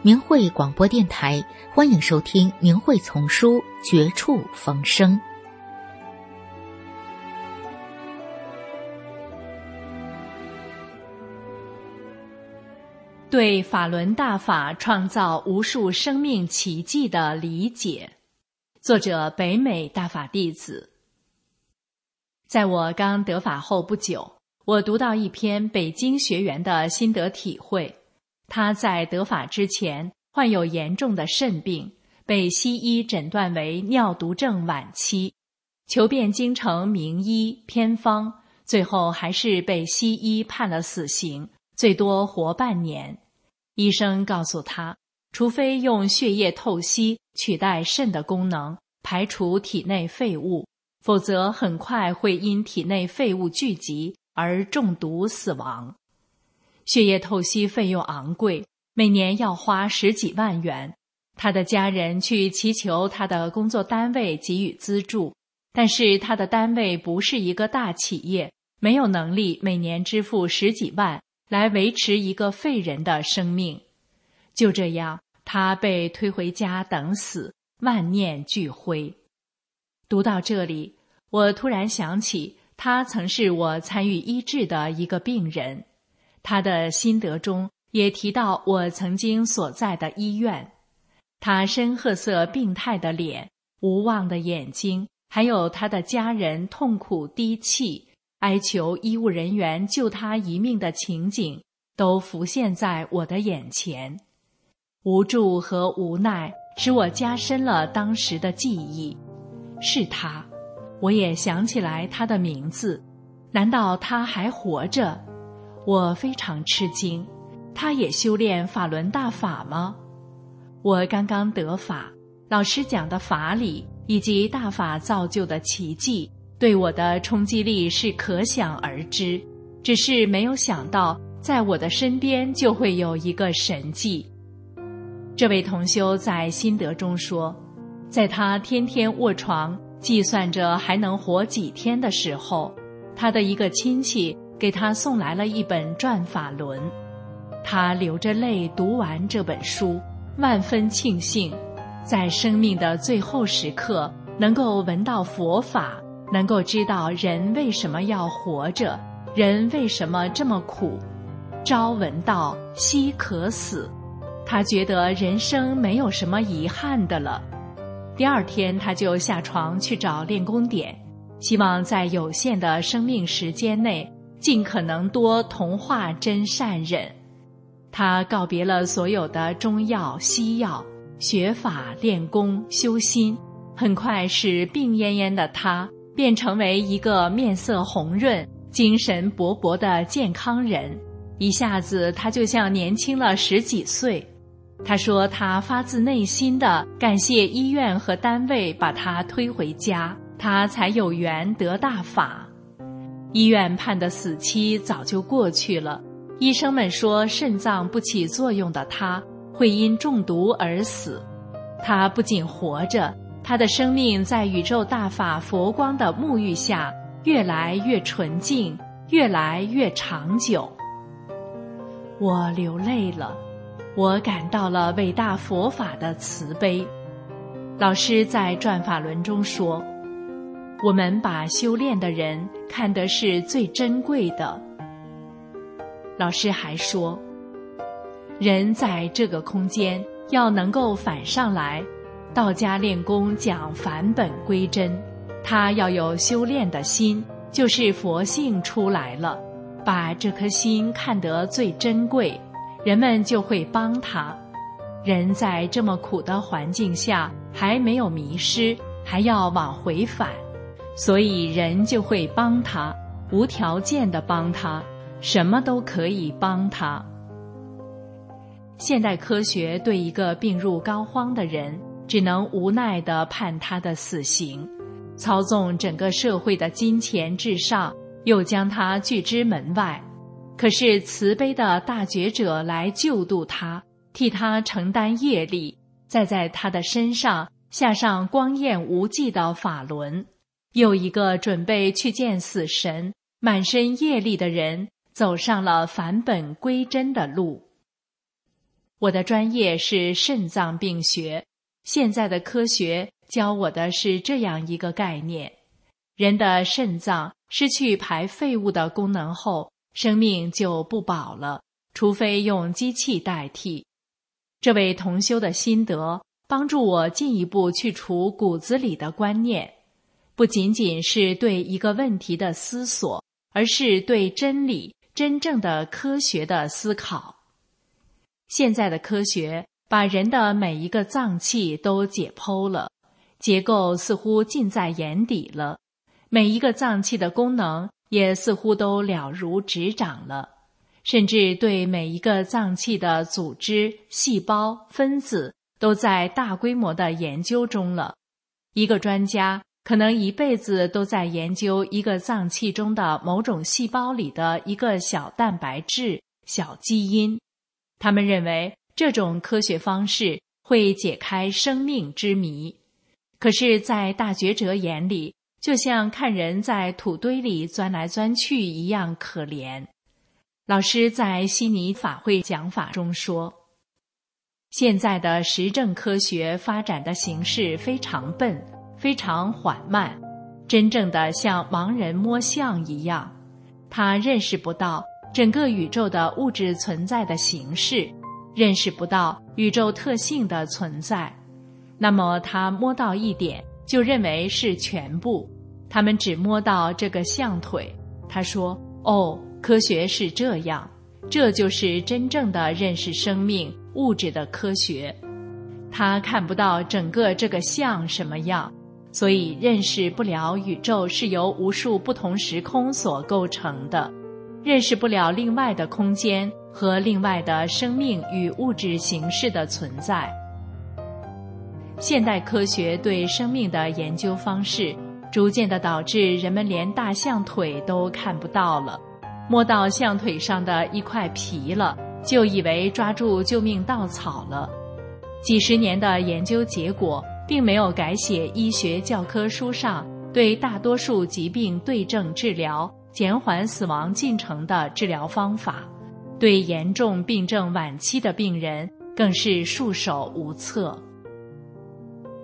明慧广播电台，欢迎收听《明慧丛书·绝处逢生》。对法轮大法创造无数生命奇迹的理解，作者北美大法弟子。在我刚得法后不久，我读到一篇北京学员的心得体会。他在得法之前患有严重的肾病，被西医诊断为尿毒症晚期，求遍京城名医偏方，最后还是被西医判了死刑，最多活半年。医生告诉他，除非用血液透析取代肾的功能，排除体内废物，否则很快会因体内废物聚集而中毒死亡。血液透析费用昂贵，每年要花十几万元。他的家人去祈求他的工作单位给予资助，但是他的单位不是一个大企业，没有能力每年支付十几万来维持一个废人的生命。就这样，他被推回家等死，万念俱灰。读到这里，我突然想起，他曾是我参与医治的一个病人。他的心得中也提到我曾经所在的医院，他深褐色病态的脸、无望的眼睛，还有他的家人痛苦低泣、哀求医务人员救他一命的情景，都浮现在我的眼前。无助和无奈使我加深了当时的记忆。是他，我也想起来他的名字。难道他还活着？我非常吃惊，他也修炼法轮大法吗？我刚刚得法，老师讲的法理以及大法造就的奇迹，对我的冲击力是可想而知。只是没有想到，在我的身边就会有一个神迹。这位同修在心得中说，在他天天卧床计算着还能活几天的时候，他的一个亲戚。给他送来了一本《转法轮》，他流着泪读完这本书，万分庆幸，在生命的最后时刻能够闻到佛法，能够知道人为什么要活着，人为什么这么苦，朝闻道，夕可死，他觉得人生没有什么遗憾的了。第二天，他就下床去找练功点，希望在有限的生命时间内。尽可能多同化真善忍，他告别了所有的中药西药，学法练功修心，很快使病恹恹的他变成为一个面色红润、精神勃勃的健康人，一下子他就像年轻了十几岁。他说他发自内心的感谢医院和单位把他推回家，他才有缘得大法。医院判的死期早就过去了，医生们说肾脏不起作用的他会因中毒而死。他不仅活着，他的生命在宇宙大法佛光的沐浴下越来越纯净，越来越长久。我流泪了，我感到了伟大佛法的慈悲。老师在《转法轮》中说。我们把修炼的人看得是最珍贵的。老师还说，人在这个空间要能够反上来，道家练功讲返本归真，他要有修炼的心，就是佛性出来了，把这颗心看得最珍贵，人们就会帮他。人在这么苦的环境下还没有迷失，还要往回返。所以人就会帮他，无条件的帮他，什么都可以帮他。现代科学对一个病入膏肓的人，只能无奈的判他的死刑，操纵整个社会的金钱至上，又将他拒之门外。可是慈悲的大觉者来救度他，替他承担业力，再在他的身上下上光艳无际的法轮。又一个准备去见死神。满身业力的人走上了返本归真的路。我的专业是肾脏病学，现在的科学教我的是这样一个概念：人的肾脏失去排废物的功能后，生命就不保了，除非用机器代替。这位同修的心得帮助我进一步去除骨子里的观念，不仅仅是对一个问题的思索。而是对真理、真正的科学的思考。现在的科学把人的每一个脏器都解剖了，结构似乎近在眼底了，每一个脏器的功能也似乎都了如指掌了，甚至对每一个脏器的组织、细胞、分子都在大规模的研究中了。一个专家。可能一辈子都在研究一个脏器中的某种细胞里的一个小蛋白质、小基因。他们认为这种科学方式会解开生命之谜。可是，在大觉者眼里，就像看人在土堆里钻来钻去一样可怜。老师在悉尼法会讲法中说：“现在的实证科学发展的形式非常笨。”非常缓慢，真正的像盲人摸象一样，他认识不到整个宇宙的物质存在的形式，认识不到宇宙特性的存在。那么他摸到一点，就认为是全部。他们只摸到这个象腿。他说：“哦，科学是这样，这就是真正的认识生命物质的科学。”他看不到整个这个象什么样。所以认识不了宇宙是由无数不同时空所构成的，认识不了另外的空间和另外的生命与物质形式的存在。现代科学对生命的研究方式，逐渐的导致人们连大象腿都看不到了，摸到象腿上的一块皮了，就以为抓住救命稻草了。几十年的研究结果。并没有改写医学教科书上对大多数疾病对症治疗、减缓死亡进程的治疗方法，对严重病症晚期的病人更是束手无策。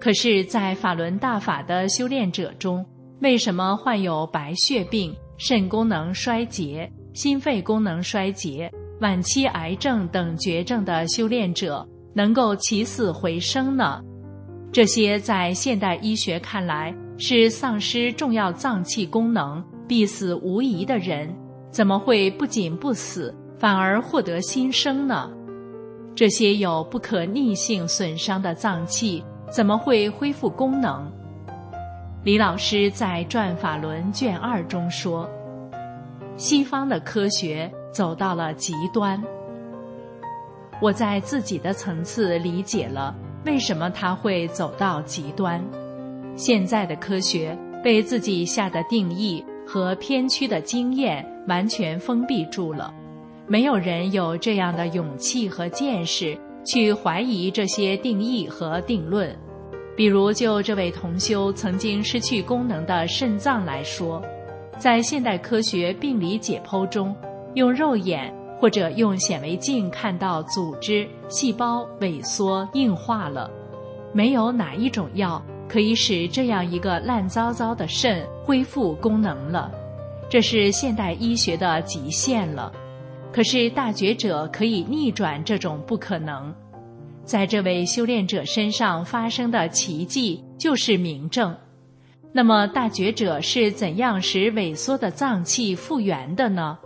可是，在法轮大法的修炼者中，为什么患有白血病、肾功能衰竭、心肺功能衰竭、晚期癌症等绝症的修炼者能够起死回生呢？这些在现代医学看来是丧失重要脏器功能、必死无疑的人，怎么会不仅不死，反而获得新生呢？这些有不可逆性损伤的脏器怎么会恢复功能？李老师在《转法轮》卷二中说：“西方的科学走到了极端。”我在自己的层次理解了。为什么他会走到极端？现在的科学被自己下的定义和偏曲的经验完全封闭住了，没有人有这样的勇气和见识去怀疑这些定义和定论。比如，就这位同修曾经失去功能的肾脏来说，在现代科学病理解剖中，用肉眼。或者用显微镜看到组织、细胞萎缩硬化了，没有哪一种药可以使这样一个烂糟糟的肾恢复功能了，这是现代医学的极限了。可是大觉者可以逆转这种不可能，在这位修炼者身上发生的奇迹就是明证。那么大觉者是怎样使萎缩的脏器复原的呢？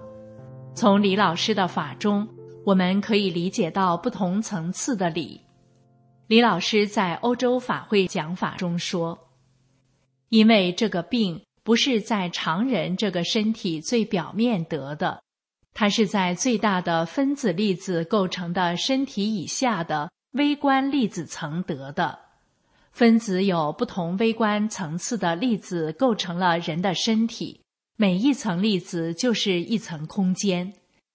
从李老师的法中，我们可以理解到不同层次的理。李老师在欧洲法会讲法中说：“因为这个病不是在常人这个身体最表面得的，它是在最大的分子粒子构成的身体以下的微观粒子层得的。分子有不同微观层次的粒子构成了人的身体，每一层粒子就是一层空间。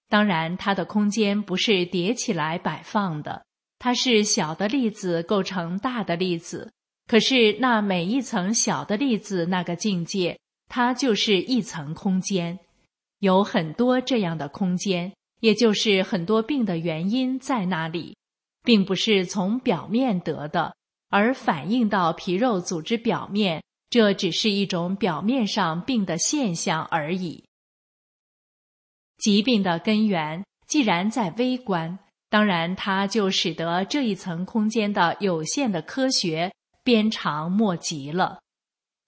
当然，它的空间不是叠起来摆放的，它是小的粒子构成大的粒子。可是，那每一层小的粒子那个境界，它就是一层空间，有很多这样的空间，也就是很多病的原因在那里，并不是从表面得的，而反映到皮肉组织表面，这只是一种表面上病的现象而已。疾病的根源既然在微观，当然它就使得这一层空间的有限的科学。鞭长莫及了。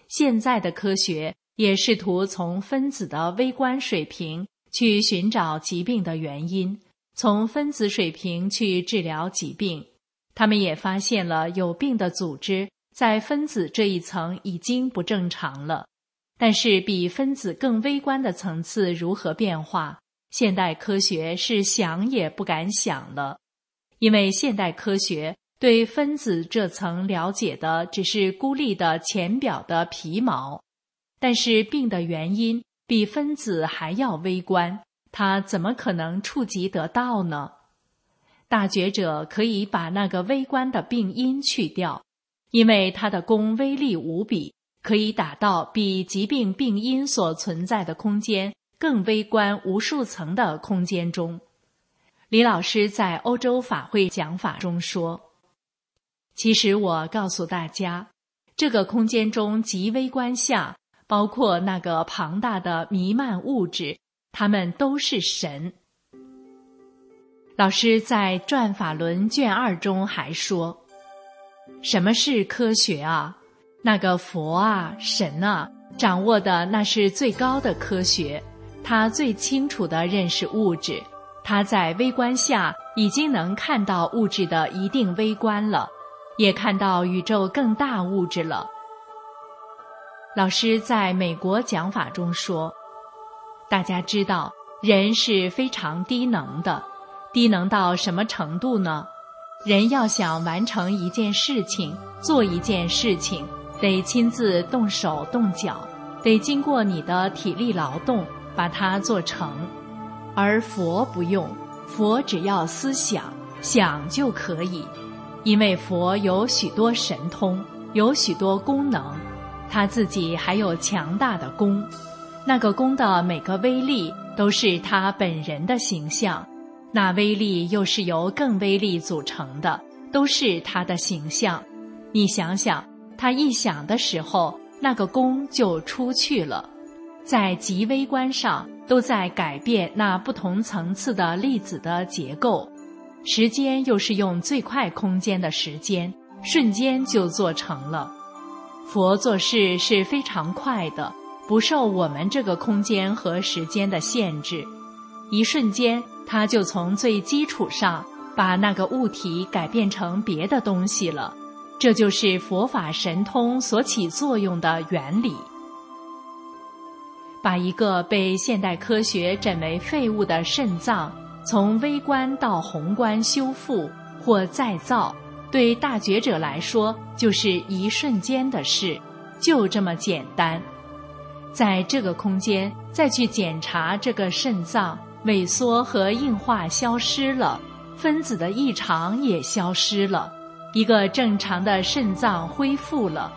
现在的科学也试图从分子的微观水平去寻找疾病的原因，从分子水平去治疗疾病。他们也发现了有病的组织在分子这一层已经不正常了。但是，比分子更微观的层次如何变化，现代科学是想也不敢想了，因为现代科学。对分子这层了解的只是孤立的浅表的皮毛，但是病的原因比分子还要微观，它怎么可能触及得到呢？大觉者可以把那个微观的病因去掉，因为它的功威力无比，可以打到比疾病病因所存在的空间更微观无数层的空间中。李老师在欧洲法会讲法中说。其实我告诉大家，这个空间中极微观下，包括那个庞大的弥漫物质，它们都是神。老师在《转法轮》卷二中还说：“什么是科学啊？那个佛啊、神啊，掌握的那是最高的科学，他最清楚的认识物质，他在微观下已经能看到物质的一定微观了。”也看到宇宙更大物质了。老师在美国讲法中说：“大家知道，人是非常低能的，低能到什么程度呢？人要想完成一件事情，做一件事情，得亲自动手动脚，得经过你的体力劳动把它做成。而佛不用，佛只要思想，想就可以。”因为佛有许多神通，有许多功能，他自己还有强大的功，那个功的每个威力都是他本人的形象，那威力又是由更威力组成的，都是他的形象。你想想，他一想的时候，那个功就出去了，在极微观上都在改变那不同层次的粒子的结构。时间又是用最快空间的时间，瞬间就做成了。佛做事是非常快的，不受我们这个空间和时间的限制。一瞬间，他就从最基础上把那个物体改变成别的东西了。这就是佛法神通所起作用的原理。把一个被现代科学诊为废物的肾脏。从微观到宏观修复或再造，对大觉者来说就是一瞬间的事，就这么简单。在这个空间再去检查这个肾脏萎缩和硬化消失了，分子的异常也消失了，一个正常的肾脏恢复了。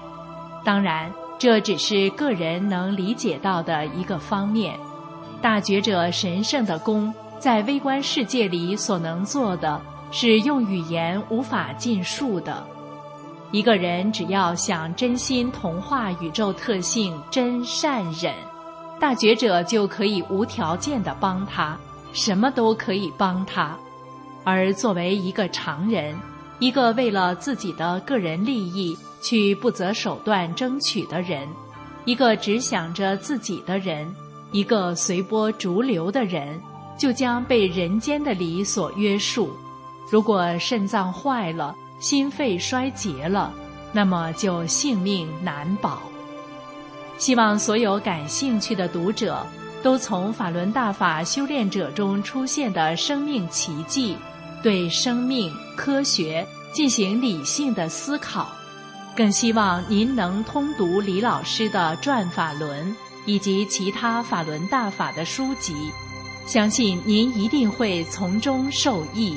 当然，这只是个人能理解到的一个方面。大觉者神圣的功。在微观世界里所能做的是用语言无法尽述的。一个人只要想真心同化宇宙特性真善忍，大觉者就可以无条件的帮他，什么都可以帮他。而作为一个常人，一个为了自己的个人利益去不择手段争取的人，一个只想着自己的人，一个随波逐流的人。就将被人间的理所约束。如果肾脏坏了，心肺衰竭了，那么就性命难保。希望所有感兴趣的读者都从法轮大法修炼者中出现的生命奇迹，对生命科学进行理性的思考。更希望您能通读李老师的《转法轮》以及其他法轮大法的书籍，相信您一定会从中受益。